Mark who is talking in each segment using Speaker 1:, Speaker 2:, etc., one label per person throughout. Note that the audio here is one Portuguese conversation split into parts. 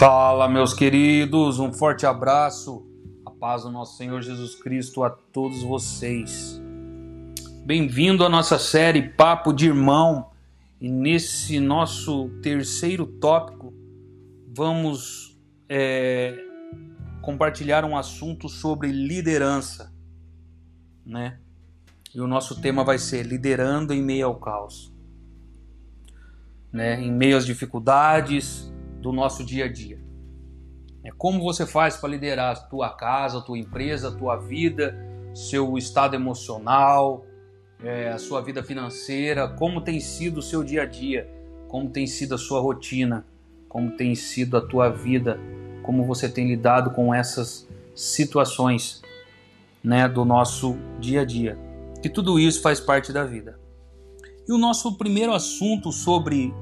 Speaker 1: Fala, meus queridos, um forte abraço, a paz do nosso Senhor Jesus Cristo a todos vocês. Bem-vindo à nossa série Papo de Irmão, e nesse nosso terceiro tópico vamos é, compartilhar um assunto sobre liderança, né? E o nosso tema vai ser liderando em meio ao caos, né? Em meio às dificuldades do nosso dia a dia. É como você faz para liderar a tua casa, a tua empresa, a tua vida, seu estado emocional, é, a sua vida financeira, como tem sido o seu dia a dia, como tem sido a sua rotina, como tem sido a tua vida, como você tem lidado com essas situações, né, do nosso dia a dia. Que tudo isso faz parte da vida. E o nosso primeiro assunto sobre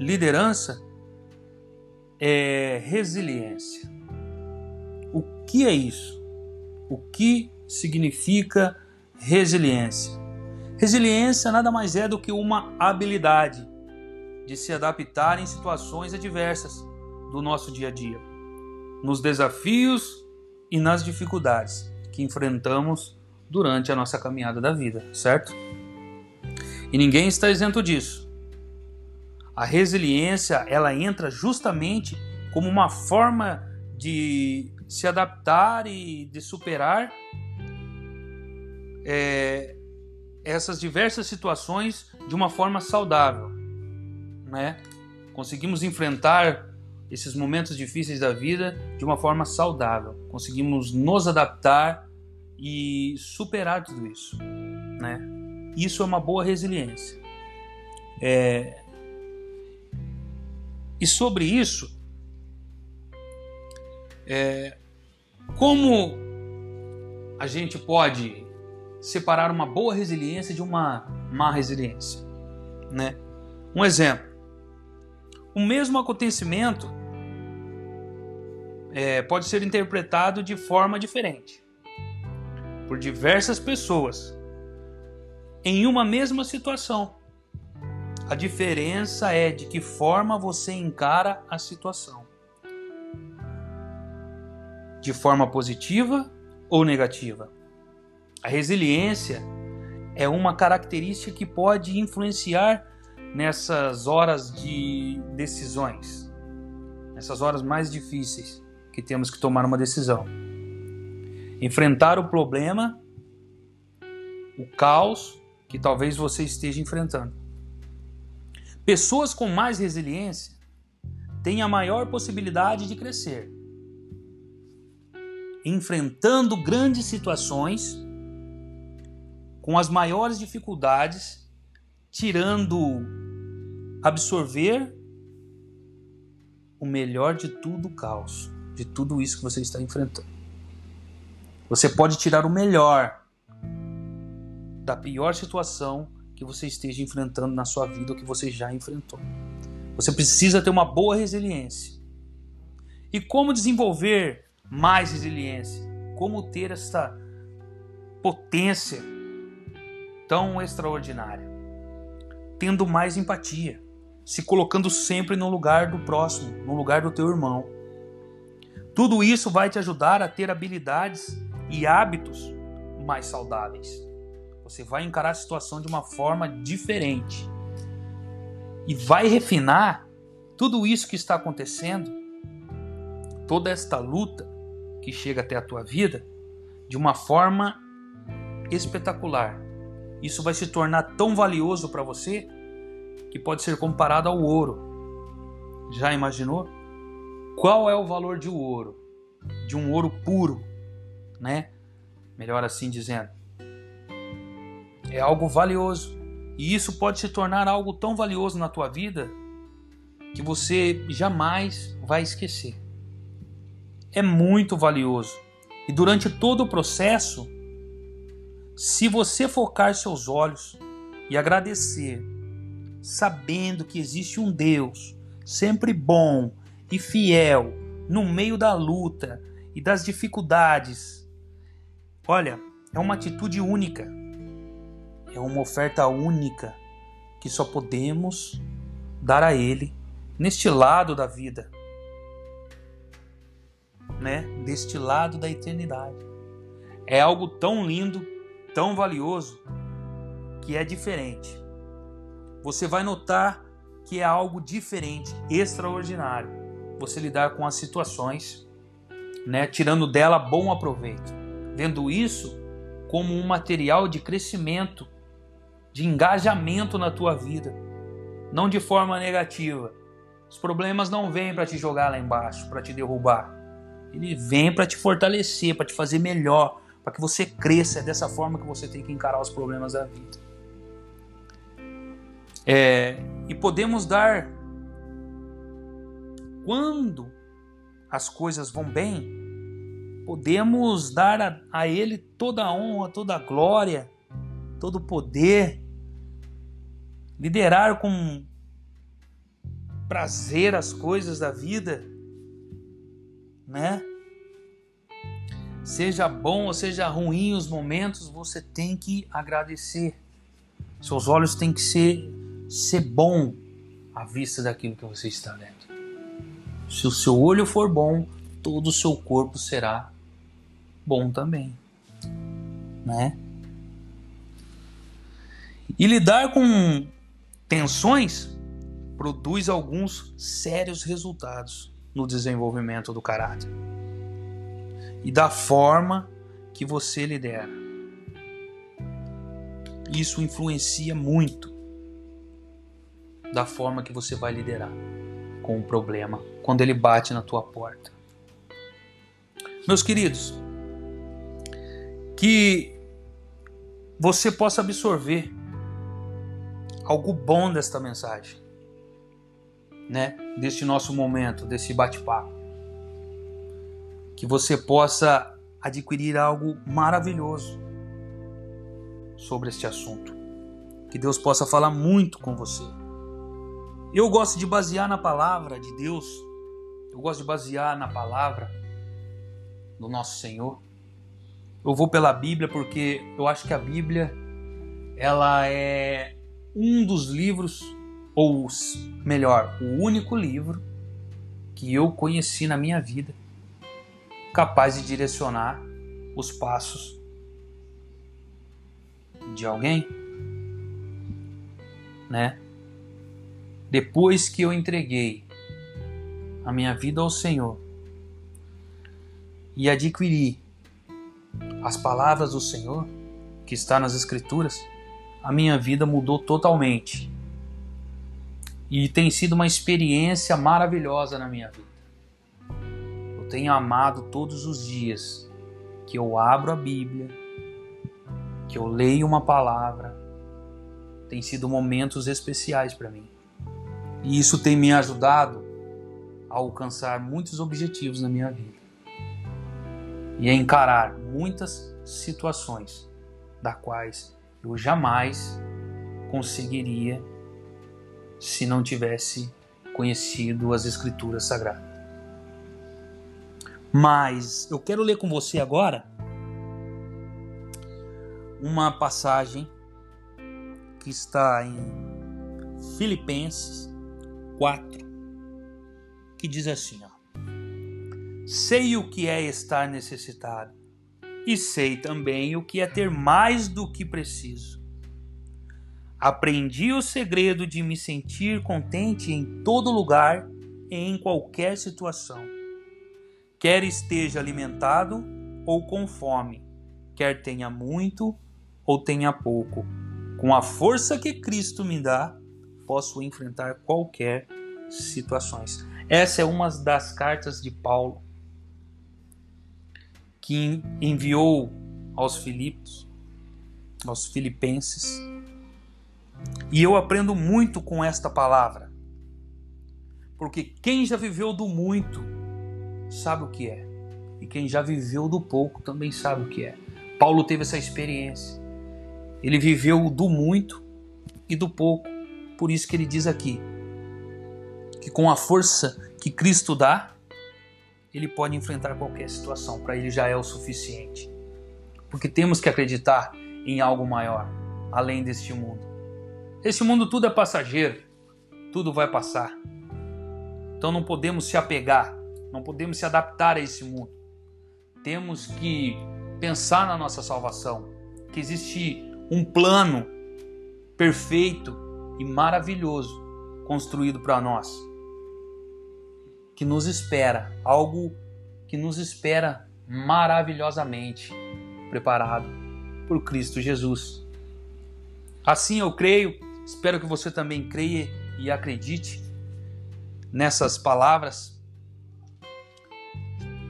Speaker 1: liderança é resiliência. O que é isso? O que significa resiliência? Resiliência nada mais é do que uma habilidade de se adaptar em situações adversas do nosso dia a dia, nos desafios e nas dificuldades que enfrentamos durante a nossa caminhada da vida, certo? E ninguém está isento disso. A resiliência ela entra justamente como uma forma de se adaptar e de superar é, essas diversas situações de uma forma saudável, né? Conseguimos enfrentar esses momentos difíceis da vida de uma forma saudável. Conseguimos nos adaptar e superar tudo isso, né? Isso é uma boa resiliência. É, e sobre isso, é, como a gente pode separar uma boa resiliência de uma má resiliência, né? Um exemplo: o mesmo acontecimento é, pode ser interpretado de forma diferente por diversas pessoas em uma mesma situação. A diferença é de que forma você encara a situação. De forma positiva ou negativa. A resiliência é uma característica que pode influenciar nessas horas de decisões, nessas horas mais difíceis que temos que tomar uma decisão. Enfrentar o problema, o caos que talvez você esteja enfrentando. Pessoas com mais resiliência têm a maior possibilidade de crescer, enfrentando grandes situações com as maiores dificuldades, tirando absorver o melhor de tudo o caos, de tudo isso que você está enfrentando. Você pode tirar o melhor da pior situação que você esteja enfrentando na sua vida ou que você já enfrentou. Você precisa ter uma boa resiliência. E como desenvolver mais resiliência? Como ter essa potência tão extraordinária? Tendo mais empatia, se colocando sempre no lugar do próximo, no lugar do teu irmão. Tudo isso vai te ajudar a ter habilidades e hábitos mais saudáveis. Você vai encarar a situação de uma forma diferente. E vai refinar tudo isso que está acontecendo, toda esta luta que chega até a tua vida, de uma forma espetacular. Isso vai se tornar tão valioso para você que pode ser comparado ao ouro. Já imaginou? Qual é o valor de um ouro? De um ouro puro, né? Melhor assim dizendo é algo valioso. E isso pode se tornar algo tão valioso na tua vida que você jamais vai esquecer. É muito valioso. E durante todo o processo, se você focar seus olhos e agradecer, sabendo que existe um Deus sempre bom e fiel no meio da luta e das dificuldades, olha, é uma atitude única é uma oferta única que só podemos dar a Ele neste lado da vida. né, deste lado da eternidade. É algo tão lindo, tão valioso, que é diferente. Você vai notar que é algo diferente, extraordinário. Você lidar com as situações, né, tirando dela bom aproveito, vendo isso como um material de crescimento, de engajamento na tua vida, não de forma negativa. Os problemas não vêm para te jogar lá embaixo, para te derrubar. Ele vem para te fortalecer, para te fazer melhor, para que você cresça. É dessa forma que você tem que encarar os problemas da vida. É, e podemos dar, quando as coisas vão bem, podemos dar a, a Ele toda a honra, toda a glória, todo o poder, liderar com prazer as coisas da vida, né? Seja bom ou seja ruim os momentos, você tem que agradecer. Seus olhos têm que ser, ser bom à vista daquilo que você está vendo. Se o seu olho for bom, todo o seu corpo será bom também, né? E lidar com tensões produz alguns sérios resultados no desenvolvimento do caráter e da forma que você lidera. Isso influencia muito da forma que você vai liderar com o problema quando ele bate na tua porta. Meus queridos, que você possa absorver algo bom desta mensagem, né? Deste nosso momento, desse bate-papo. Que você possa adquirir algo maravilhoso sobre este assunto. Que Deus possa falar muito com você. Eu gosto de basear na palavra de Deus. Eu gosto de basear na palavra do nosso Senhor eu vou pela Bíblia porque eu acho que a Bíblia ela é um dos livros, ou melhor, o único livro que eu conheci na minha vida capaz de direcionar os passos de alguém, né? Depois que eu entreguei a minha vida ao Senhor e adquiri as palavras do Senhor, que está nas Escrituras, a minha vida mudou totalmente. E tem sido uma experiência maravilhosa na minha vida. Eu tenho amado todos os dias que eu abro a Bíblia, que eu leio uma palavra. Tem sido momentos especiais para mim. E isso tem me ajudado a alcançar muitos objetivos na minha vida e a encarar muitas situações da quais eu jamais conseguiria se não tivesse conhecido as escrituras sagradas. Mas eu quero ler com você agora uma passagem que está em Filipenses 4, que diz assim, ó: Sei o que é estar necessitado e sei também o que é ter mais do que preciso. Aprendi o segredo de me sentir contente em todo lugar e em qualquer situação. Quer esteja alimentado ou com fome, quer tenha muito ou tenha pouco. Com a força que Cristo me dá, posso enfrentar qualquer situações. Essa é uma das cartas de Paulo que enviou aos Filipos, aos filipenses. E eu aprendo muito com esta palavra. Porque quem já viveu do muito sabe o que é. E quem já viveu do pouco também sabe o que é. Paulo teve essa experiência. Ele viveu do muito e do pouco. Por isso que ele diz aqui que com a força que Cristo dá, ele pode enfrentar qualquer situação, para ele já é o suficiente. Porque temos que acreditar em algo maior, além deste mundo. Este mundo tudo é passageiro, tudo vai passar. Então não podemos se apegar, Não podemos se adaptar a esse mundo. Temos que pensar na nossa salvação, que existe um plano perfeito e maravilhoso construído para nós, que nos espera, algo que nos espera maravilhosamente preparado por Cristo Jesus. Assim eu creio, espero que você também creia e acredite nessas palavras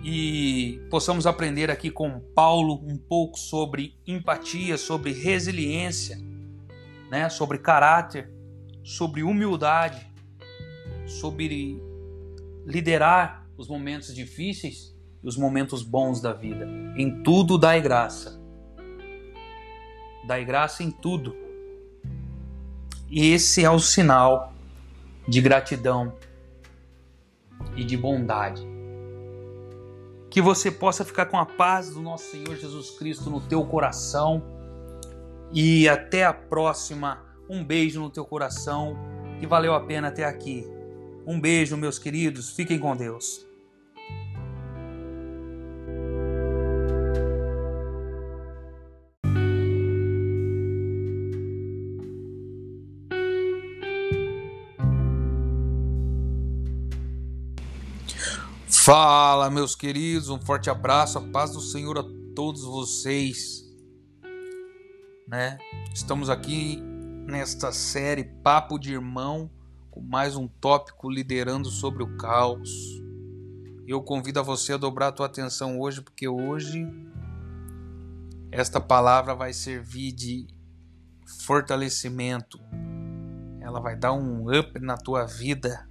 Speaker 1: e possamos aprender aqui com Paulo um pouco sobre empatia, sobre resiliência, né, sobre caráter, sobre humildade, sobre liderar os momentos difíceis e os momentos bons da vida. Em tudo dai graça. Dai graça em tudo. E esse é o sinal de gratidão e de bondade. Que você possa ficar com a paz do nosso Senhor Jesus Cristo no teu coração. E até a próxima. Um beijo no teu coração que valeu a pena até aqui. Um beijo, meus queridos. Fiquem com Deus. Fala, meus queridos, um forte abraço, a paz do Senhor a todos vocês. Né? Estamos aqui nesta série Papo de Irmão, com mais um tópico liderando sobre o caos. Eu convido a você a dobrar a tua atenção hoje, porque hoje esta palavra vai servir de fortalecimento. Ela vai dar um up na tua vida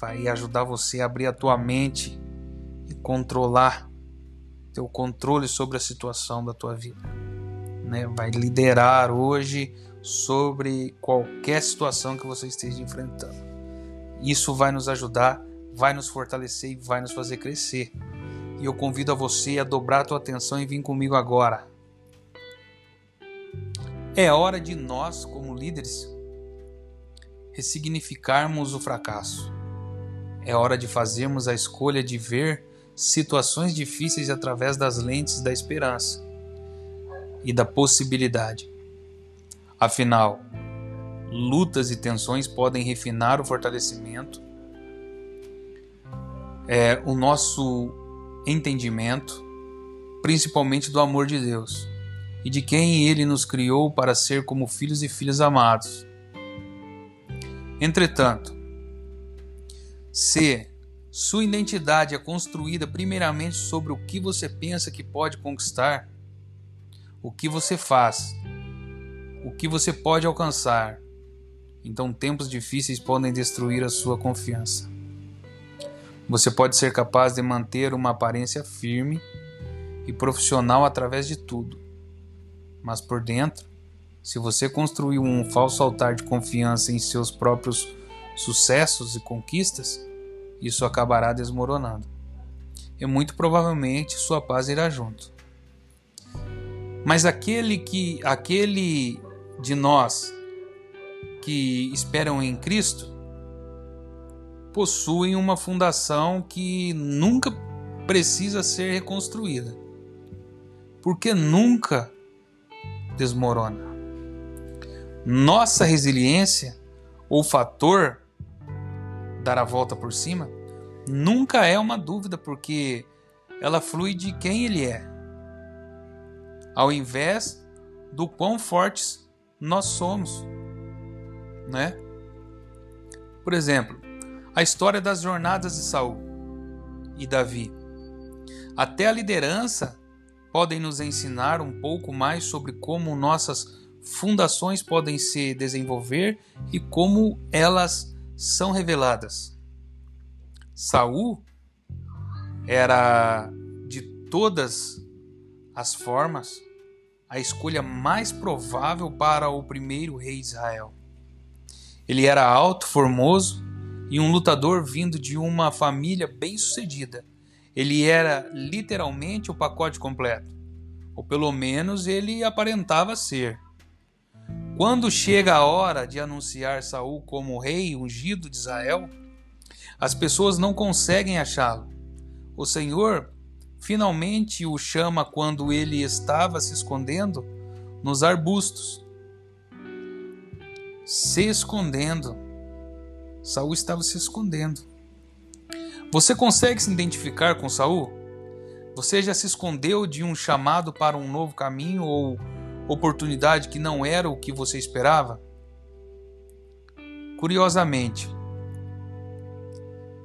Speaker 1: vai ajudar você a abrir a tua mente e controlar teu controle sobre a situação da tua vida. Né? Vai liderar hoje sobre qualquer situação que você esteja enfrentando. Isso vai nos ajudar, vai nos fortalecer e vai nos fazer crescer. E eu convido a você a dobrar a tua atenção e vir comigo agora. É hora de nós, como líderes, ressignificarmos o fracasso é hora de fazermos a escolha de ver situações difíceis através das lentes da esperança e da possibilidade. Afinal, lutas e tensões podem refinar o fortalecimento, é, o nosso entendimento, principalmente do amor de Deus e de quem Ele nos criou para ser como filhos e filhas amados. Entretanto, se sua identidade é construída primeiramente sobre o que você pensa que pode conquistar, o que você faz, o que você pode alcançar, então tempos difíceis podem destruir a sua confiança. Você pode ser capaz de manter uma aparência firme e profissional através de tudo, mas por dentro, se você construiu um falso altar de confiança em seus próprios sucessos e conquistas, isso acabará desmoronando. E muito provavelmente sua paz irá junto. Mas aquele que aquele de nós que esperam em Cristo possuem uma fundação que nunca precisa ser reconstruída. Porque nunca desmorona. Nossa resiliência ou fator dar a volta por cima, nunca é uma dúvida, porque ela flui de quem ele é, ao invés do quão fortes nós somos, né? Por exemplo, a história das jornadas de Saul e Davi. Até a liderança podem nos ensinar um pouco mais sobre como nossas fundações podem se desenvolver e como elas são reveladas. Saul era de todas as formas a escolha mais provável para o primeiro rei de Israel. Ele era alto, formoso e um lutador vindo de uma família bem-sucedida. Ele era literalmente o pacote completo, ou pelo menos ele aparentava ser. Quando chega a hora de anunciar Saul como rei ungido de Israel, As pessoas não conseguem achá-lo. O Senhor finalmente o chama quando ele estava se escondendo nos arbustos. Se escondendo. Saul estava se escondendo. Você consegue se identificar com Saul? Você já se escondeu de um chamado para um novo caminho ou oportunidade que não era o que você esperava? Curiosamente,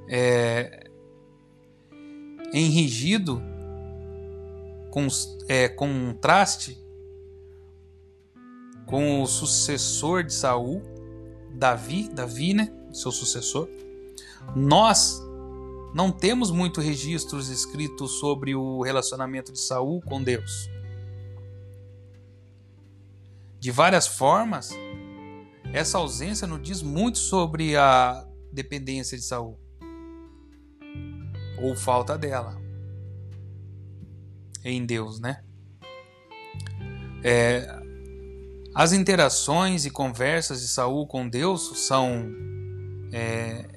Speaker 1: é, em Rigido, com, é, contraste com o sucessor de Saul, Davi, Davi, né, seu sucessor, nós não temos muitos registros escritos sobre o relacionamento de Saul com Deus. De várias formas, essa ausência nos diz muito sobre a dependência de Saul ou falta dela em Deus, né? É, as interações e conversas de Saul com Deus são, é,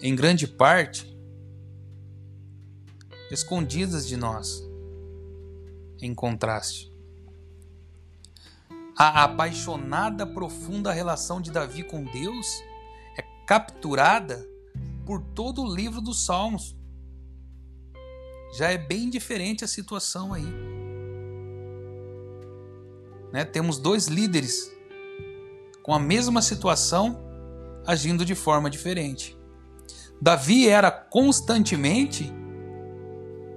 Speaker 1: em grande parte, escondidas de nós, em contraste. A apaixonada, profunda relação de Davi com Deus é capturada por todo o livro dos Salmos já é bem diferente a situação aí. Né? Temos dois líderes com a mesma situação agindo de forma diferente. Davi era constantemente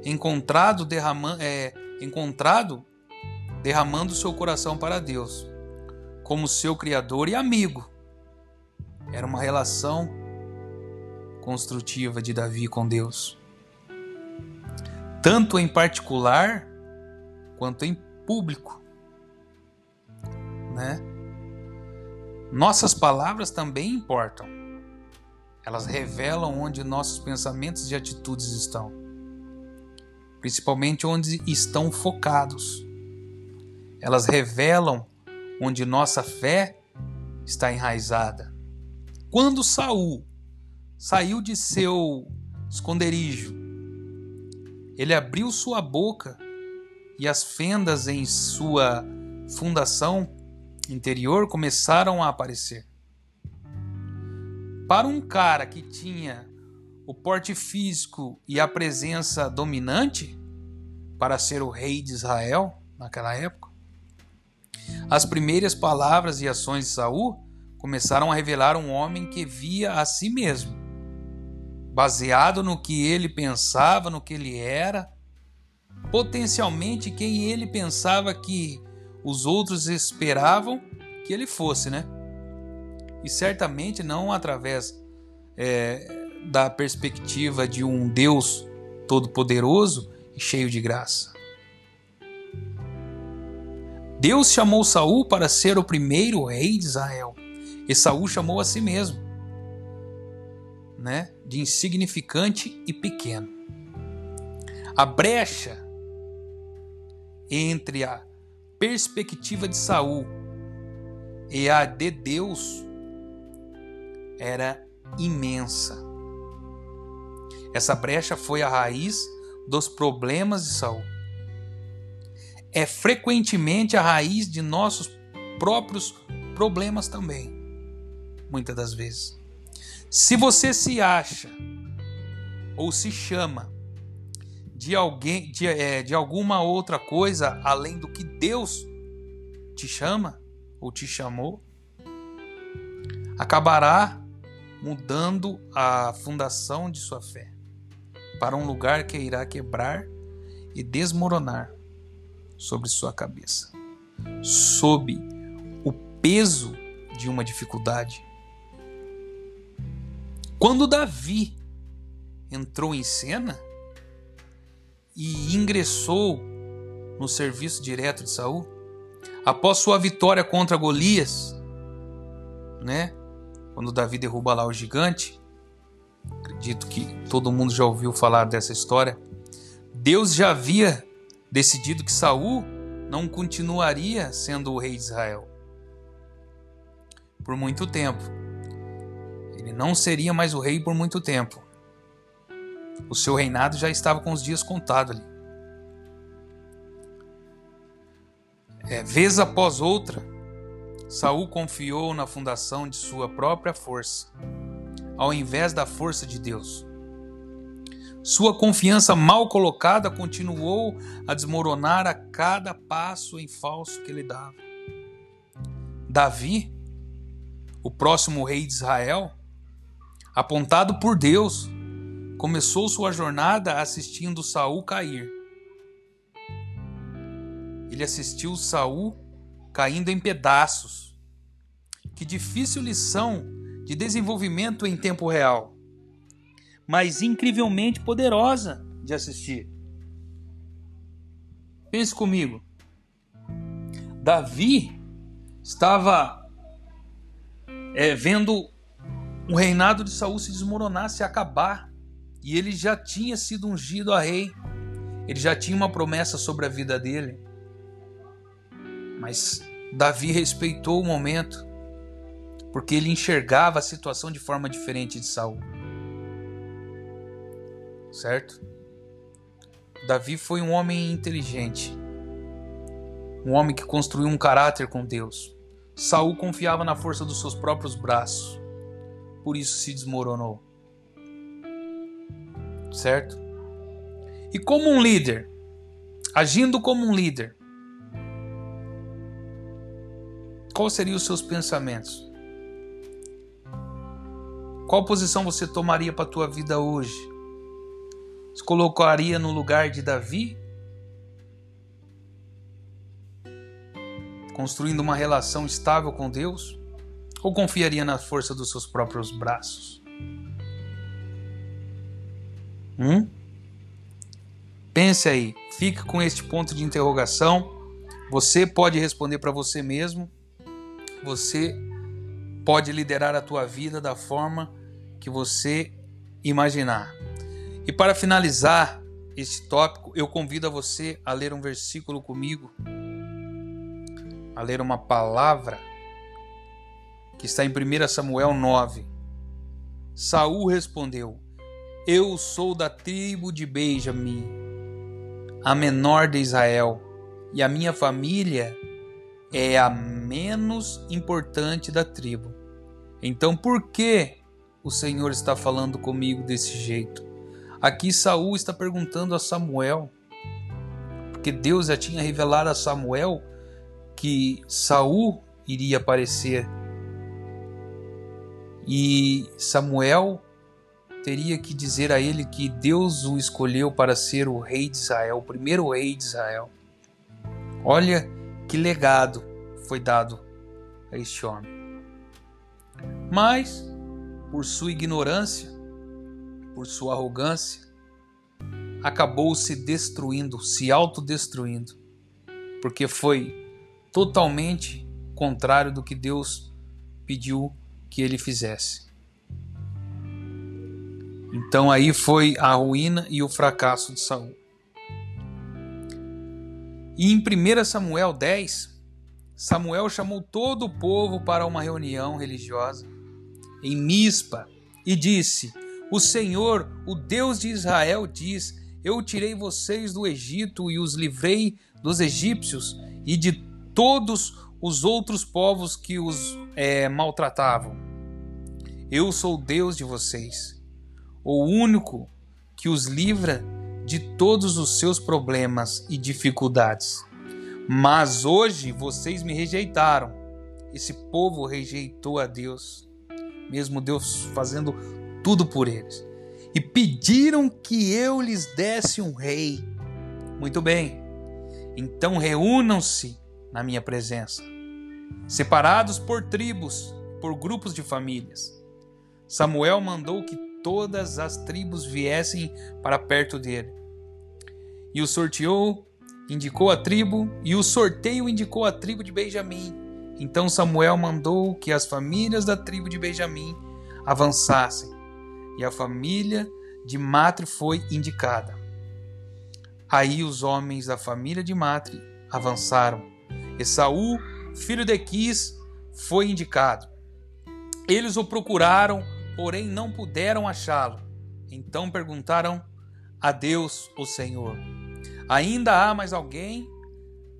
Speaker 1: encontrado derramando, é, encontrado derramando seu coração para Deus, como seu criador e amigo. Era uma relação construtiva de Davi com Deus tanto em particular quanto em público, né? Nossas palavras também importam. Elas revelam onde nossos pensamentos e atitudes estão, principalmente onde estão focados. Elas revelam onde nossa fé está enraizada. Quando Saul saiu de seu esconderijo ele abriu sua boca e as fendas em sua fundação interior começaram a aparecer. Para um cara que tinha o porte físico e a presença dominante para ser o rei de Israel naquela época, as primeiras palavras e ações de Saul começaram a revelar um homem que via a si mesmo baseado no que ele pensava, no que ele era, potencialmente quem ele pensava que os outros esperavam que ele fosse, né? E certamente não através é, da perspectiva de um Deus todo-poderoso e cheio de graça. Deus chamou Saul para ser o primeiro rei de Israel. E Saul chamou a si mesmo né, de insignificante e pequeno. A brecha entre a perspectiva de Saul e a de Deus era imensa. Essa brecha foi a raiz dos problemas de Saul. É frequentemente a raiz de nossos próprios problemas também, muitas das vezes. Se você se acha ou se chama de alguém, de, é, de alguma outra coisa além do que Deus te chama ou te chamou, acabará mudando a fundação de sua fé para um lugar que irá quebrar e desmoronar sobre sua cabeça, sob o peso de uma dificuldade quando Davi entrou em cena e ingressou no serviço direto de Saul, após sua vitória contra Golias, né? Quando Davi derruba lá o gigante, acredito que todo mundo já ouviu falar dessa história. Deus já havia decidido que Saul não continuaria sendo o rei de Israel por muito tempo Ele não seria mais o rei por muito tempo. O seu reinado já estava com os dias contados ali. É, vez após outra, Saul confiou na fundação de sua própria força, ao invés da força de Deus. Sua confiança mal colocada continuou a desmoronar a cada passo em falso que ele dava. Davi, o próximo rei de Israel, apontado por Deus, começou sua jornada assistindo Saul cair. Ele assistiu Saul caindo em pedaços. Que difícil lição de desenvolvimento em tempo real, mas incrivelmente poderosa de assistir. Pense comigo. Davi estava é, vendo o reinado de Saul se desmoronar, se acabar, e ele já tinha sido ungido a rei. Ele já tinha uma promessa sobre a vida dele. Mas Davi respeitou o momento, porque ele enxergava a situação de forma diferente de Saul. Certo? Davi foi um homem inteligente, um homem que construiu um caráter com Deus. Saul confiava na força dos seus próprios braços, por isso se desmoronou. Certo? E como um líder, agindo como um líder, quais seriam os seus pensamentos? Qual posição você tomaria para a tua vida hoje? Se colocaria no lugar de Davi? Construindo uma relação estável com Deus? Ou confiaria na força dos seus próprios braços? Hum? Pense aí, fique com este ponto de interrogação. Você pode responder para você mesmo você pode liderar a tua vida da forma que você imaginar. E para finalizar este tópico, eu convido a você a ler um versículo comigo, a ler uma palavra que está em 1 Samuel 9. Saul respondeu: Eu sou da tribo de Benjamim, a menor de Israel, e a minha família é a menos importante da tribo. Então por que o Senhor está falando comigo desse jeito? Aqui Saul está perguntando a Samuel, porque Deus já tinha revelado a Samuel que Saul iria aparecer. E Samuel teria que dizer a ele que Deus o escolheu para ser o rei de Israel, o primeiro rei de Israel. Olha que legado foi dado a este homem. Mas, por sua ignorância, por sua arrogância, acabou se destruindo, se autodestruindo, porque foi totalmente contrário do que Deus pediu que ele fizesse. Então aí foi a ruína e o fracasso de Saul. E em 1 Samuel 10, Samuel chamou todo o povo para uma reunião religiosa em Mispa e disse: O Senhor, o Deus de Israel, diz: Eu tirei vocês do Egito e os livrei dos egípcios e de todos os outros povos que os é, maltratavam. Eu sou Deus de vocês, o único que os livra de todos os seus problemas e dificuldades. Mas hoje vocês me rejeitaram. Esse povo rejeitou a Deus, mesmo Deus fazendo tudo por eles. E pediram que eu lhes desse um rei. Muito bem. Então reúnam-se na minha presença, separados por tribos, por grupos de famílias. Samuel mandou que todas as tribos viessem para perto dele e o sorteou, indicou a tribo, e o sorteio indicou a tribo de Benjamim. Então Samuel mandou que as famílias da tribo de Benjamim avançassem, e a família de Matre foi indicada. Aí os homens da família de Matre avançaram. Esaú, filho de Quis, foi indicado. Eles o procuraram porém não puderam achá-lo. Então perguntaram a Deus, o Senhor: Ainda há mais alguém?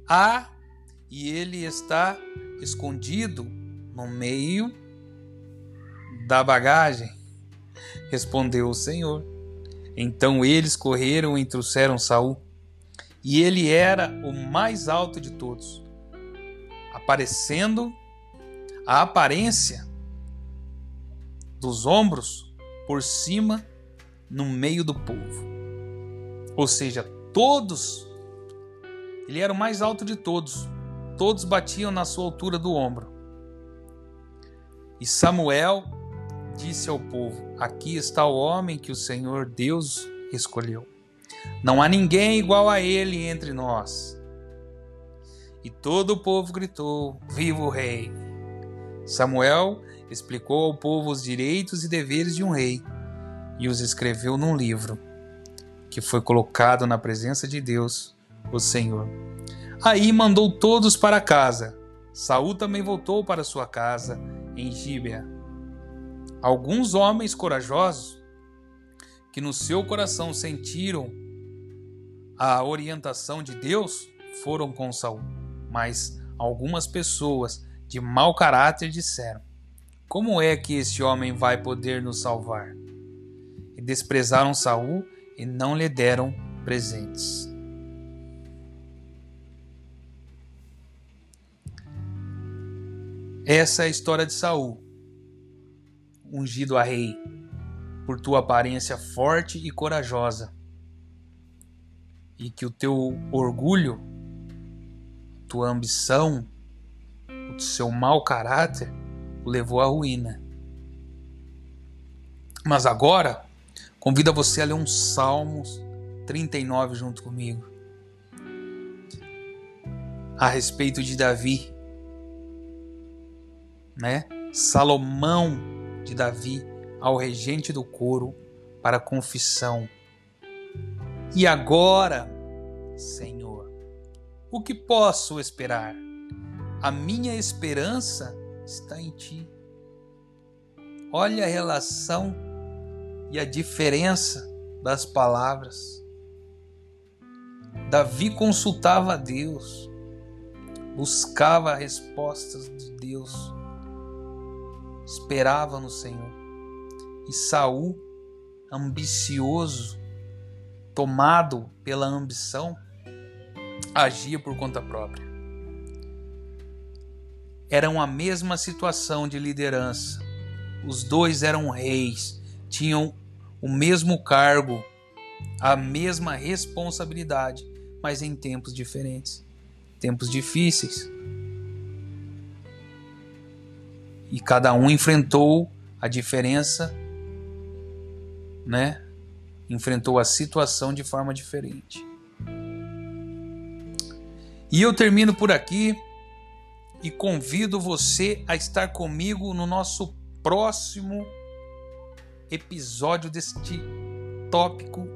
Speaker 1: Há, e ele está escondido no meio da bagagem. Respondeu o Senhor. Então eles correram e trouxeram Saul, e ele era o mais alto de todos, aparecendo a aparência dos ombros por cima no meio do povo. Ou seja, todos ele era o mais alto de todos. Todos batiam na sua altura do ombro. E Samuel disse ao povo: Aqui está o homem que o Senhor Deus escolheu. Não há ninguém igual a ele entre nós. E todo o povo gritou: Viva o rei! Samuel explicou ao povo os direitos e deveres de um rei e os escreveu num livro que foi colocado na presença de Deus, o Senhor. Aí mandou todos para casa. Saul também voltou para sua casa em Gíbea. Alguns homens corajosos que no seu coração sentiram a orientação de Deus foram com Saul, mas algumas pessoas de mau caráter disseram: Como é que esse homem vai poder nos salvar? E desprezaram Saul e não lhe deram presentes. Essa é a história de Saul ungido a rei, por tua aparência forte e corajosa, e que o teu orgulho, tua ambição, o seu mau caráter o levou à ruína. Mas agora, convido você a ler um Salmos 39 junto comigo. A respeito de Davi, né? Salomão de Davi ao regente do coro para confissão. E agora, Senhor, o que posso esperar? A minha esperança está em ti. Olha a relação e a diferença das palavras. Davi consultava a Deus, buscava respostas de Deus esperava no Senhor. E Saul, ambicioso, tomado pela ambição, agia por conta própria. Eram a mesma situação de liderança. Os dois eram reis, tinham o mesmo cargo, a mesma responsabilidade, mas em tempos diferentes, tempos difíceis. e cada um enfrentou a diferença, né? Enfrentou a situação de forma diferente. E eu termino por aqui e convido você a estar comigo no nosso próximo episódio deste tópico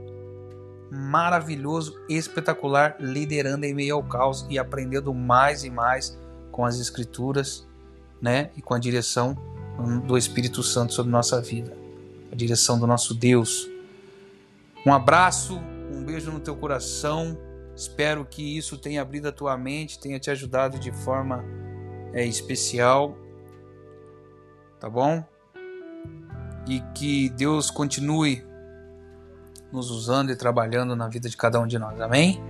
Speaker 1: maravilhoso, espetacular, liderando em meio ao caos e aprendendo mais e mais com as escrituras né? E com a direção do Espírito Santo sobre nossa vida, a direção do nosso Deus. Um abraço, um beijo no teu coração. Espero que isso tenha abrido a tua mente, tenha te ajudado de forma é, especial, tá bom? E que Deus continue nos usando e trabalhando na vida de cada um de nós. Amém?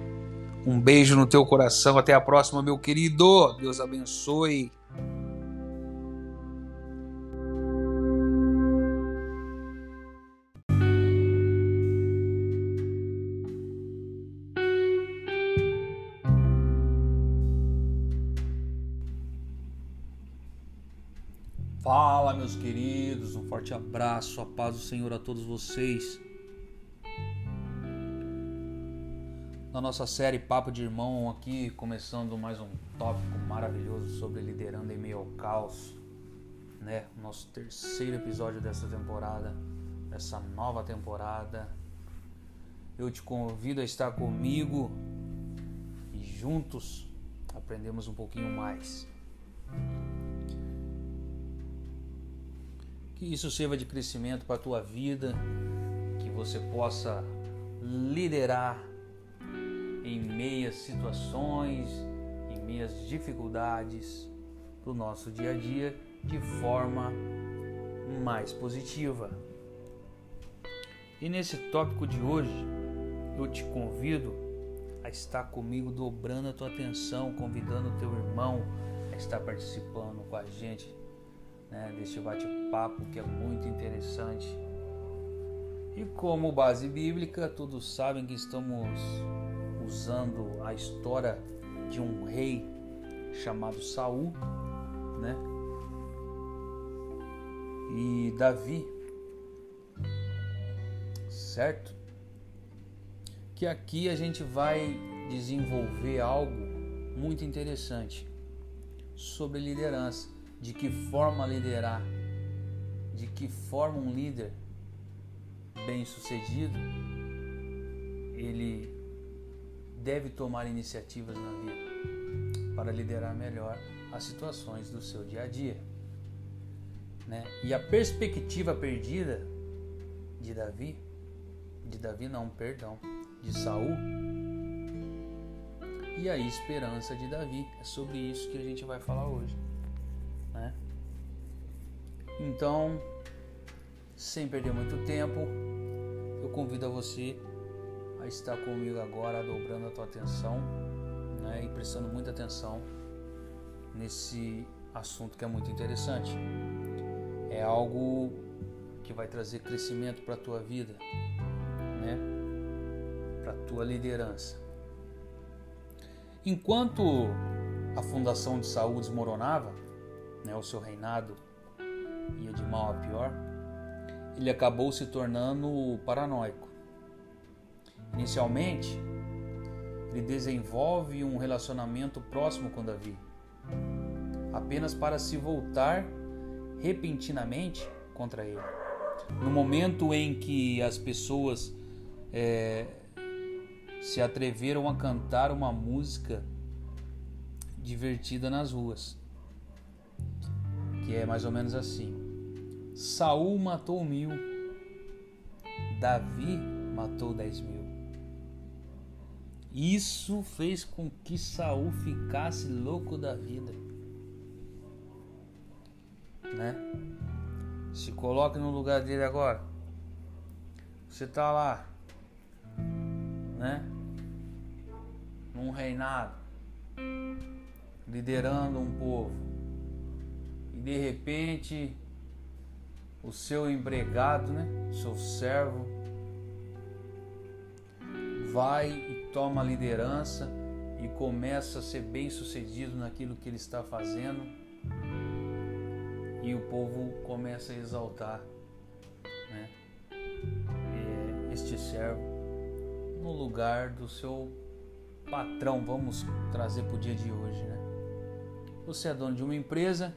Speaker 1: Um beijo no teu coração. Até a próxima, meu querido. Deus abençoe. Forte abraço, a paz do Senhor a todos vocês. Na nossa série Papo de Irmão, aqui começando mais um tópico maravilhoso sobre liderando em meio ao caos, né? Nosso terceiro episódio dessa temporada, dessa nova temporada. Eu te convido a estar comigo e juntos aprendemos um pouquinho mais. Que isso sirva de crescimento para a tua vida, que você possa liderar em meias situações, em meias dificuldades do nosso dia a dia de forma mais positiva. E nesse tópico de hoje, eu te convido a estar comigo dobrando a tua atenção, convidando o teu irmão a estar participando com a gente né, deste bate-papo que é muito interessante. E como base bíblica, todos sabem que estamos usando a história de um rei chamado Saul, né? E Davi, certo? Que aqui a gente vai desenvolver algo muito interessante sobre liderança, de que forma liderar, de que forma um líder bem-sucedido ele deve tomar iniciativas na vida para liderar melhor as situações do seu dia a dia. Né? E a perspectiva perdida de Davi, de Davi não, perdão, de Saul, e a esperança de Davi. É sobre isso que a gente vai falar hoje. Então, sem perder muito tempo, eu convido a você a estar comigo agora, dobrando a tua atenção né, e prestando muita atenção nesse assunto que é muito interessante. É algo que vai trazer crescimento para a tua vida, né? para a tua liderança. Enquanto a fundação de Saúl desmoronava, né, o seu reinado ia de mal a pior, ele acabou se tornando paranoico. Inicialmente, ele desenvolve um relacionamento próximo com Davi, apenas para se voltar repentinamente contra ele. No momento em que as pessoas é, se atreveram a cantar uma música divertida nas ruas, que é mais ou menos assim: Saul matou mil, Davi matou dez mil. Isso fez com que Saul ficasse louco da vida. Né? Se coloque no lugar dele agora. Você tá lá, né? Num reinado, liderando um povo. E de repente, o seu empregado, né? Seu servo vai e toma a liderança e começa a ser bem sucedido naquilo que ele está fazendo e o povo começa a exaltar né, é, este servo no lugar do seu patrão, vamos trazer para o dia de hoje. Né? Você é dono de uma empresa,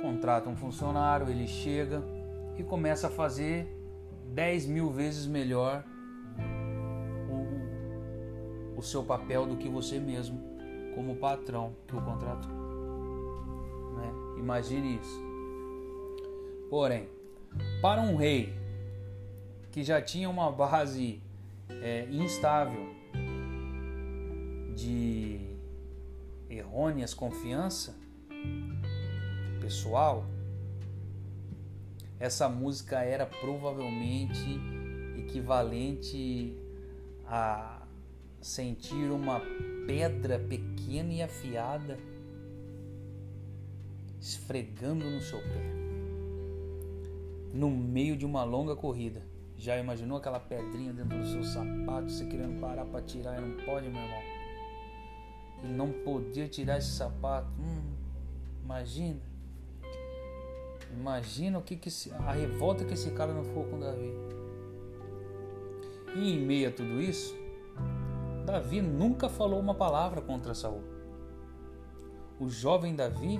Speaker 1: contrata um funcionário, ele chega e começa a fazer 10 mil vezes melhor o seu papel do que você mesmo, como patrão que o contratou. Né? Imagine isso. Porém, para um rei que já tinha uma base é, instável de errôneas confiança pessoal, essa música era provavelmente equivalente a sentir uma pedra pequena e afiada esfregando no seu pé. No meio de uma longa corrida. Já imaginou aquela pedrinha dentro do seu sapato, você querendo parar para tirar e não pode, meu irmão? E não poder tirar esse sapato. Hum, imagina. Imagina o que, que a revolta que esse cara não ficou com Davi. E em meio a tudo isso, Davi nunca falou uma palavra contra Saul. O jovem Davi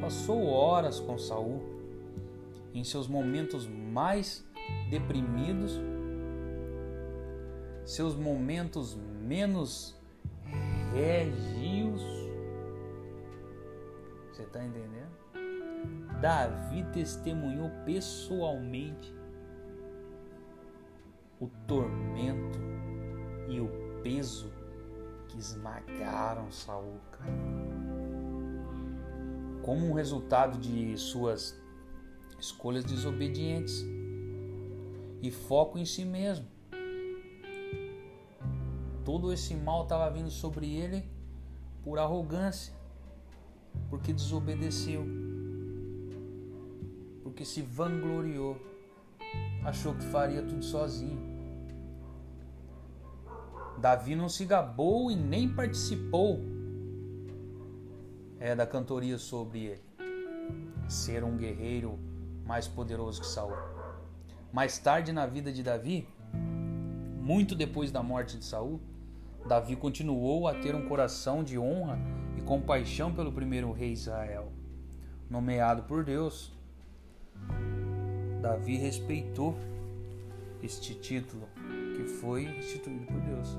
Speaker 1: passou horas com Saul em seus momentos mais deprimidos, seus momentos menos regios. Você está entendendo? Davi testemunhou pessoalmente o tormento e o peso que esmagaram Saul, cara. Como um resultado de suas escolhas desobedientes e foco em si mesmo. Todo esse mal estava vindo sobre ele por arrogância, porque desobedeceu, porque se vangloriou, achou que faria tudo sozinho. Davi não se gabou e nem participou é, da cantoria sobre ele ser um guerreiro mais poderoso que Saul. Mais tarde na vida de Davi, muito depois da morte de Saul, Davi continuou a ter um coração de honra e compaixão pelo primeiro rei Israel, nomeado por Deus. Davi respeitou este título que foi instituído por Deus.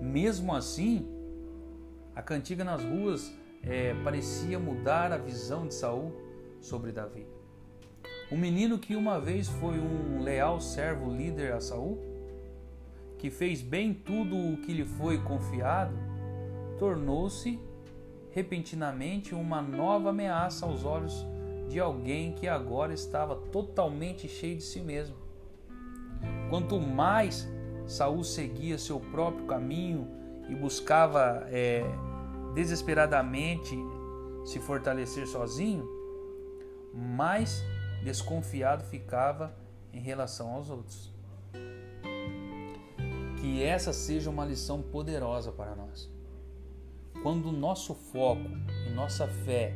Speaker 1: Mesmo assim, a cantiga nas ruas é, parecia mudar a visão de Saul sobre Davi. O menino que uma vez foi um leal servo líder a Saul, que fez bem tudo o que lhe foi confiado, tornou-se repentinamente uma nova ameaça aos olhos de alguém que agora estava totalmente cheio de si mesmo. Quanto mais Saul seguia seu próprio caminho e buscava é, desesperadamente se fortalecer sozinho, mais desconfiado ficava em relação aos outros. Que essa seja uma lição poderosa para nós. Quando nosso foco e nossa fé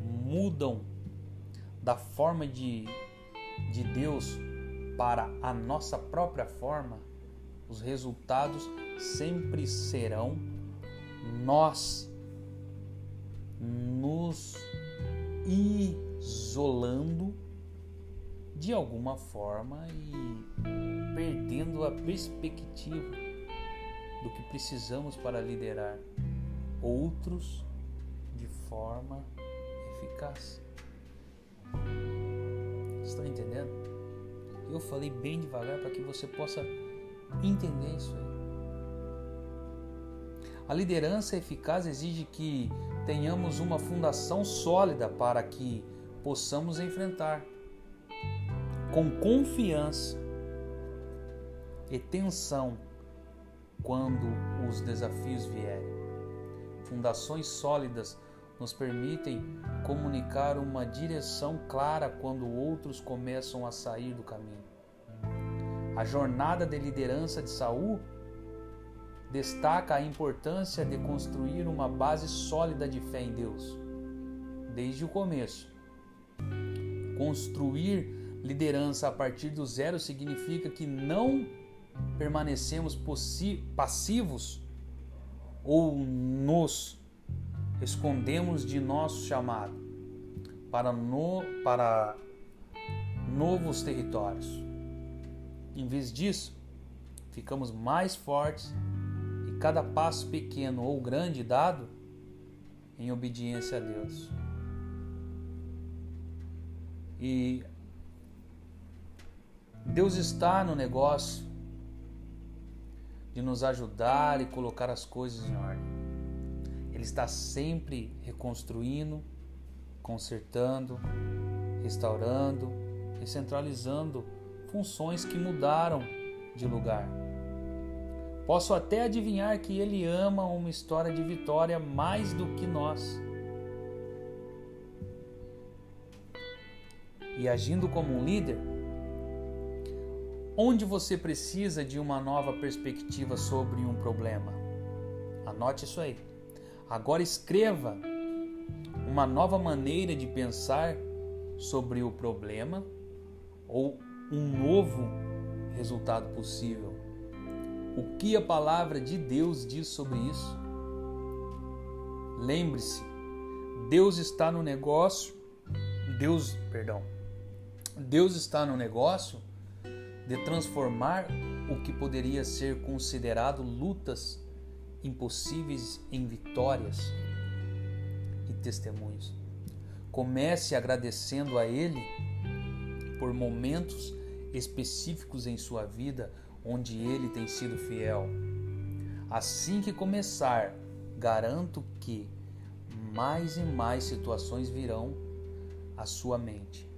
Speaker 1: mudam da forma de, de Deus para a nossa própria forma, os resultados sempre serão nós nos isolando de alguma forma e perdendo a perspectiva do que precisamos para liderar outros de forma eficaz. Está entendendo? Eu falei bem devagar para que você possa entender isso aí. A liderança eficaz exige que tenhamos uma fundação sólida para que possamos enfrentar com confiança e tensão quando os desafios vierem. Fundações sólidas nos permitem comunicar uma direção clara quando outros começam a sair do caminho. A jornada de liderança de Saul destaca a importância de construir uma base sólida de fé em Deus. Desde o começo. Construir liderança a partir do zero significa que não permanecemos passivos ou nos escondemos de nosso chamado para, no, para novos territórios. Em vez disso, ficamos mais fortes e cada passo pequeno ou grande dado em obediência a Deus. E Deus está no negócio de nos ajudar e colocar as coisas em ordem. Ele está sempre reconstruindo, consertando, restaurando e centralizando funções que mudaram de lugar. Posso até adivinhar que ele ama uma história de vitória mais do que nós. E agindo como um líder, onde você precisa de uma nova perspectiva sobre um problema? Anote isso aí. Agora escreva uma nova maneira de pensar sobre o problema ou um novo resultado possível. O que a palavra de Deus diz sobre isso? Lembre-se, Deus está no negócio, Deus, perdão, Deus está no negócio de transformar o que poderia ser considerado lutas impossíveis em vitórias e testemunhos. Comece agradecendo a Ele por momentos específicos em sua vida onde Ele tem sido fiel. Assim que começar, garanto que mais e mais situações virão à sua mente.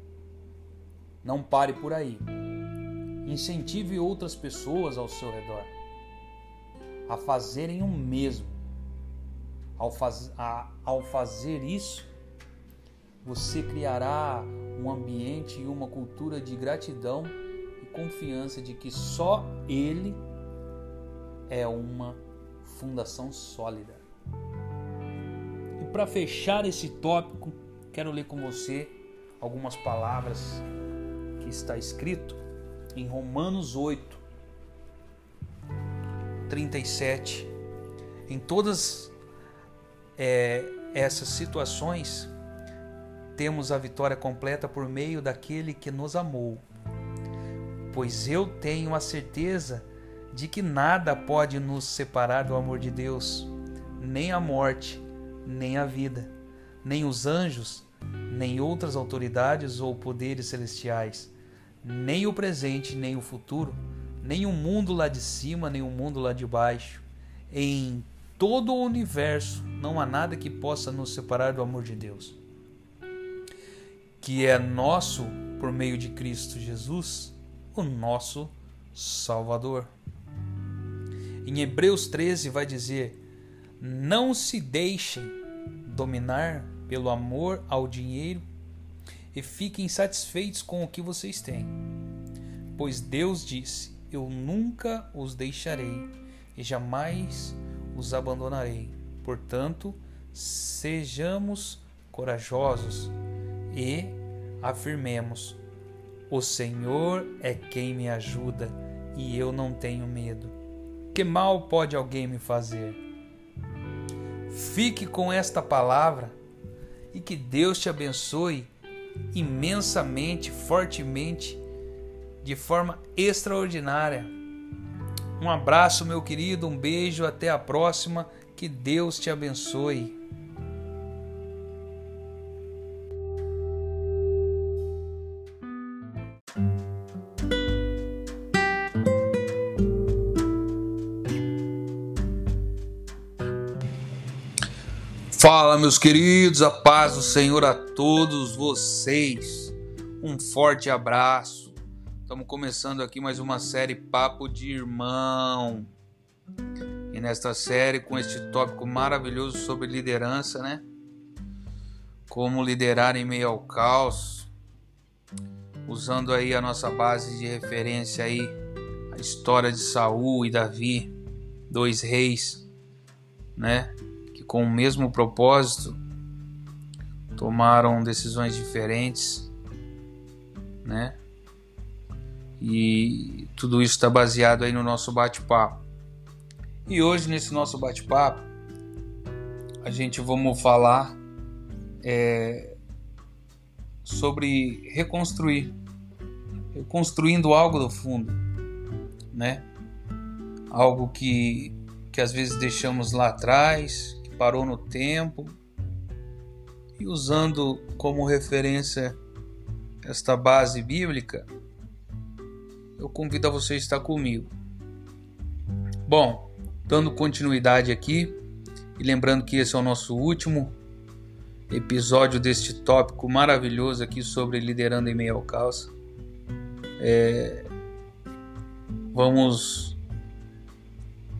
Speaker 1: Não pare por aí. Incentive outras pessoas ao seu redor a fazerem o mesmo. Ao, faz, a, ao fazer isso, você criará um ambiente e uma cultura de gratidão e confiança de que só Ele é uma fundação sólida. E para fechar esse tópico, quero ler com você algumas palavras que está escrito em Romanos 8, 37. Em todas é, essas situações, temos a vitória completa por meio daquele que nos amou. Pois eu tenho a certeza de que nada pode nos separar do amor de Deus, nem a morte, nem a vida, nem os anjos, nem outras autoridades ou poderes celestiais, nem o presente, nem o futuro, o mundo lá de cima, o mundo lá de baixo. Em todo o universo não há nada que possa nos separar do amor de Deus, que é nosso por meio de Cristo Jesus, o nosso Salvador. Em Hebreus 13 vai dizer: Não se deixem dominar pelo amor ao dinheiro e fiquem satisfeitos com o que vocês têm. Pois Deus disse: Eu nunca os deixarei e jamais os abandonarei. Portanto, sejamos corajosos e afirmemos: O Senhor é quem me ajuda e eu não tenho medo. Que mal pode alguém me fazer? Fique com esta palavra e que Deus te abençoe imensamente, fortemente, de forma extraordinária. Um abraço, meu querido, um beijo, até a próxima. Que Deus te abençoe. Fala, meus queridos, a paz do Senhor a todos vocês. Um forte abraço. Estamos começando aqui mais uma série Papo de Irmão. E nesta série, com este tópico maravilhoso sobre liderança, né? Como liderar em meio ao caos. Usando aí a nossa base de referência aí, a história de Saul e Davi, dois reis, né? com o mesmo propósito tomaram decisões diferentes, né? E tudo isso está baseado aí no nosso bate-papo. E hoje nesse nosso bate-papo a gente vamos falar é, sobre reconstruir, reconstruindo algo do fundo, né? Algo que que às vezes deixamos lá atrás, parou no tempo e usando como referência esta base bíblica, eu convido a você a estar comigo. Bom, dando continuidade aqui e lembrando que esse é o nosso último episódio deste tópico maravilhoso aqui sobre liderando em meio ao caos. É, vamos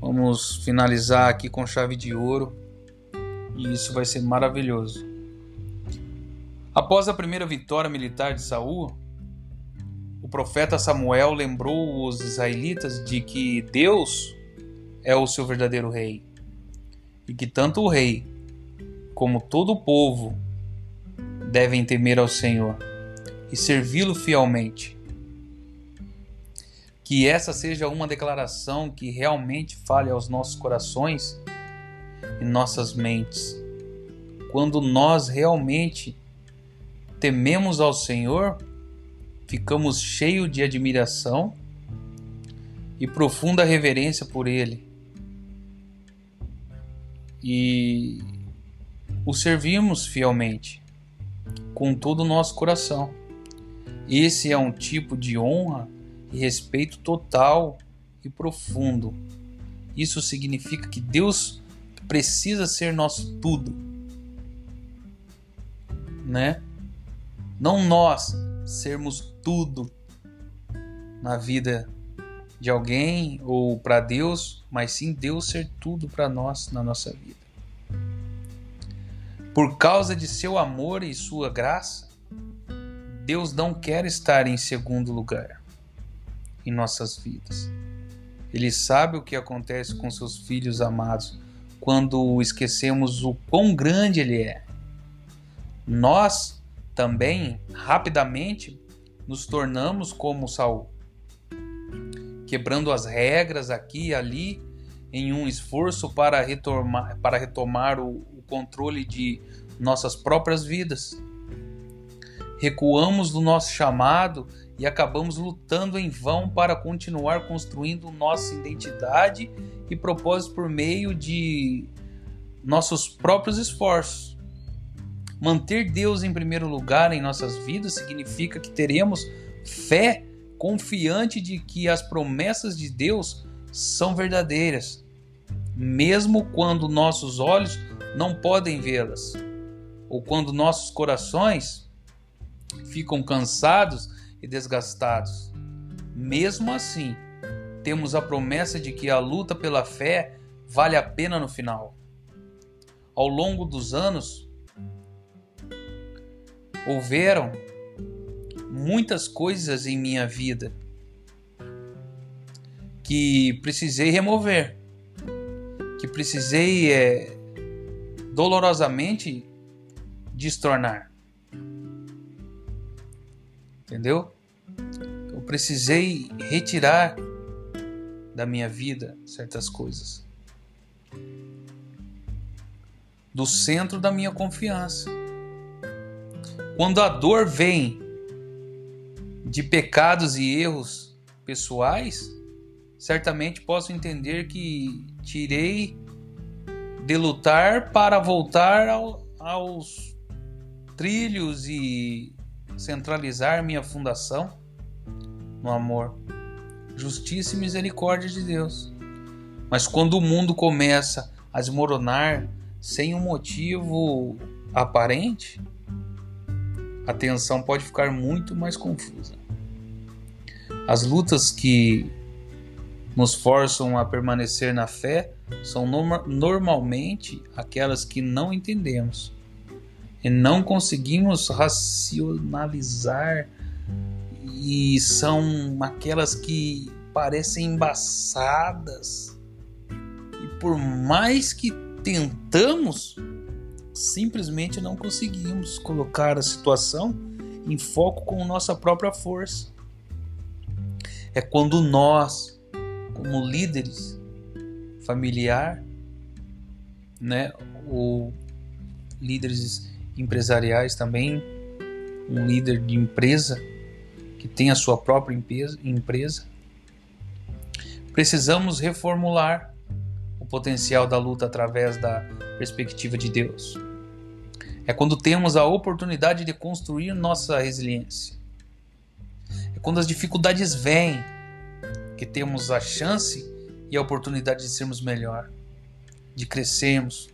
Speaker 1: vamos finalizar aqui com chave de ouro e isso vai ser maravilhoso. Após a primeira vitória militar de Saul, o profeta Samuel lembrou os israelitas de que Deus é o seu verdadeiro rei e que tanto o rei como todo o povo devem temer ao Senhor e servi-lo fielmente. Que essa seja uma declaração que realmente fale aos nossos corações em nossas mentes. Quando nós realmente tememos ao Senhor, ficamos cheios de admiração e profunda reverência por Ele. E o servimos fielmente. com todo o nosso coração. Esse é um tipo de honra e respeito total e profundo. Isso significa que Deus precisa ser nosso tudo, né? Não nós sermos tudo na vida de alguém ou para Deus, mas sim Deus ser tudo para nós na nossa vida. Por causa de seu amor e sua graça, Deus não quer estar em segundo lugar em nossas vidas. Ele sabe o que acontece com seus filhos amados quando esquecemos o quão grande ele é. Nós também rapidamente nos tornamos como Saul, quebrando as regras aqui e ali em um esforço para retomar, para retomar o, o controle de nossas próprias vidas. Recuamos do nosso chamado e acabamos lutando em vão para continuar construindo nossa identidade e propósito por meio de nossos próprios esforços. Manter Deus em primeiro lugar em nossas vidas significa que teremos fé confiante de que as promessas de Deus são verdadeiras, mesmo quando nossos olhos não podem vê-las, ou quando nossos corações ficam cansados e desgastados. Mesmo assim, temos a promessa de que a luta pela fé vale a pena no final. Ao longo dos anos, houveram muitas coisas em minha vida que precisei remover, que precisei é, dolorosamente destornar. Entendeu? Eu precisei retirar da minha vida certas coisas. Do centro da minha confiança. Quando a dor vem de pecados e erros pessoais, certamente posso entender que tirei de lutar para voltar ao, aos trilhos e centralizar minha fundação no amor, justiça e misericórdia de Deus. Mas quando o mundo começa a desmoronar sem um motivo aparente, a tensão pode ficar muito mais confusa. As lutas que nos forçam a permanecer na fé são normalmente aquelas que não entendemos e não conseguimos racionalizar e são aquelas que parecem embaçadas e por mais que tentamos simplesmente não conseguimos colocar a situação em foco com nossa própria força é quando nós como líderes familiar né ou líderes empresariais também, um líder de empresa que tem a sua própria empresa. Precisamos reformular o potencial da luta através da perspectiva de Deus. É quando temos a oportunidade de construir nossa resiliência. É quando as dificuldades vêm que temos a chance e a oportunidade de sermos melhor, de crescermos,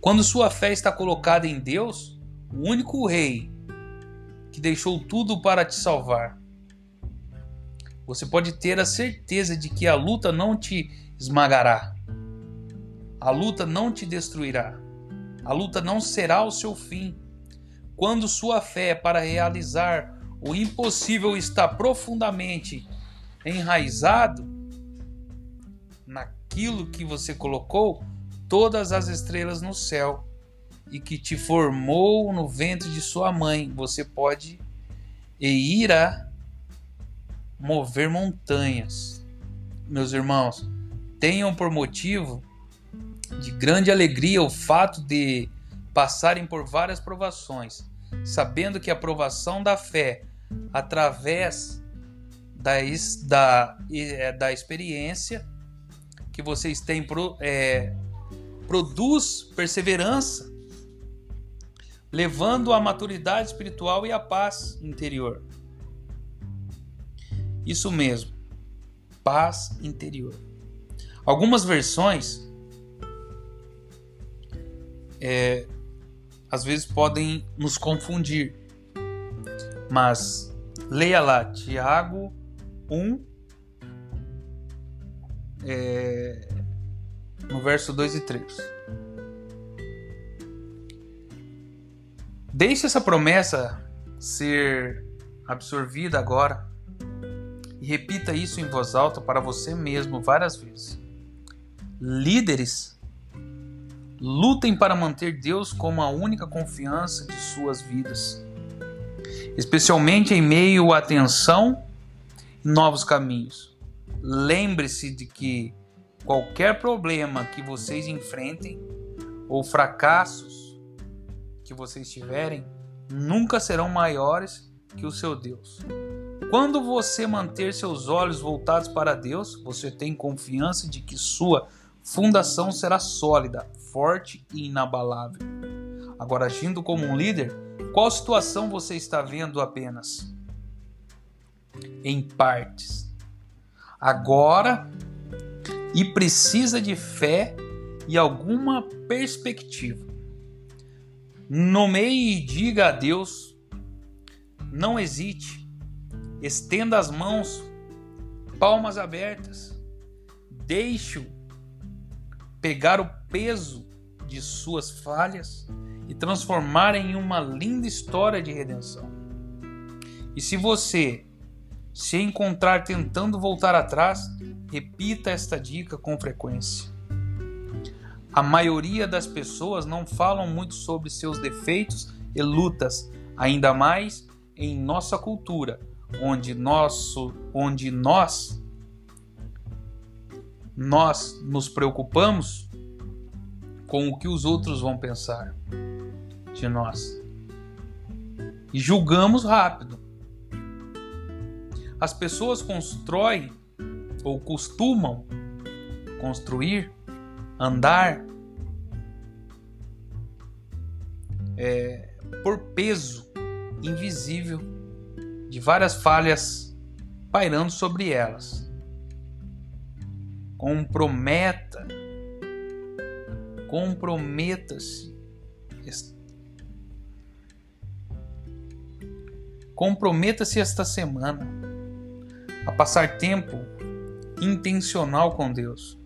Speaker 1: quando sua fé está colocada em Deus, o único rei que deixou tudo para te salvar, você pode ter a certeza de que a luta não te esmagará. A luta não te destruirá. A luta não será o seu fim. Quando sua fé para realizar o impossível está profundamente enraizado naquilo que você colocou, todas as estrelas no céu e que te formou no ventre de sua mãe, você pode e irá mover montanhas. Meus irmãos, tenham por motivo de grande alegria o fato de passarem por várias provações, sabendo que a provação da fé, através da, da, é, da experiência que vocês têm é, produz perseverança. levando à maturidade espiritual e à paz interior. Isso mesmo, paz interior. Algumas versões é, às vezes podem nos confundir, mas leia lá Tiago 1, é, no verso 2 e 3. Deixe essa promessa ser absorvida agora e repita isso em voz alta para você mesmo várias vezes. Líderes lutem para manter Deus como a única confiança de suas vidas, especialmente em meio à tensão e novos caminhos. Lembre-se de que qualquer problema que vocês enfrentem ou fracassos que vocês tiverem nunca serão maiores que o seu Deus. Quando você manter seus olhos voltados para Deus, você tem confiança de que sua fundação será sólida, forte e inabalável. Agora, agindo como um líder, qual situação você está vendo apenas? Em partes. Agora, e precisa de fé e alguma perspectiva. Nomeie e diga a Deus: não hesite, estenda as mãos, palmas abertas, deixe-o pegar o peso de suas falhas e transformar em uma linda história de redenção. E se você se encontrar tentando voltar atrás, repita esta dica com frequência. A maioria das pessoas não falam muito sobre seus defeitos e lutas, ainda mais em nossa cultura, onde nosso, onde nós nós nos preocupamos com o que os outros vão pensar de nós e julgamos rápido. As pessoas constroem ou costumam construir andar é, por peso invisível de várias falhas pairando sobre elas. Comprometa, comprometa-se. Comprometa-se esta semana a passar tempo intencional com Deus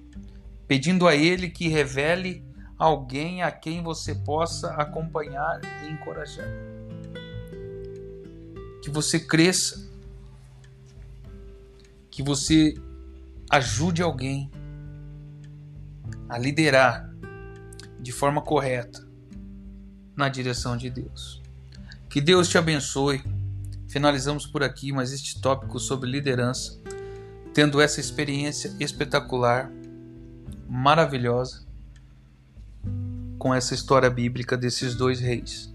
Speaker 1: pedindo a Ele que revele alguém a quem você possa acompanhar e encorajar. Que você cresça, que você ajude alguém a liderar de forma correta na direção de Deus. Que Deus te abençoe. Finalizamos por aqui mais este tópico sobre liderança, tendo essa experiência espetacular maravilhosa com essa história bíblica desses dois reis,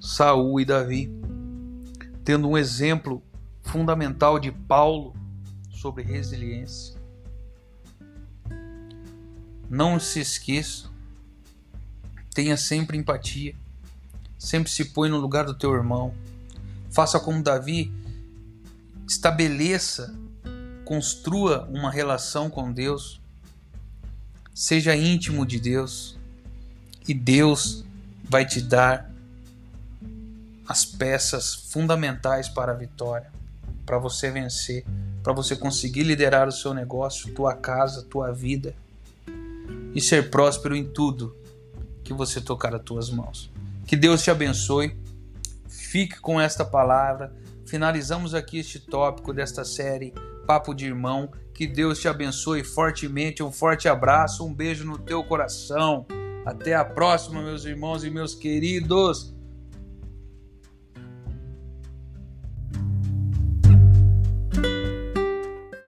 Speaker 1: Saul e Davi, tendo um exemplo fundamental de Paulo sobre resiliência. Não se esqueça, tenha sempre empatia, sempre se põe no lugar do teu irmão. Faça como Davi, estabeleça, construa uma relação com Deus. Seja íntimo de Deus. E Deus vai te dar as peças fundamentais para a vitória, para você vencer, para você conseguir liderar o seu negócio, tua casa, tua vida e ser próspero em tudo que você tocar as tuas mãos. Que Deus te abençoe. Fique com esta palavra. Finalizamos aqui este tópico desta série Papo de Irmão. Que Deus te abençoe fortemente. Um forte abraço, um beijo no teu coração. Até a próxima, meus irmãos e meus queridos.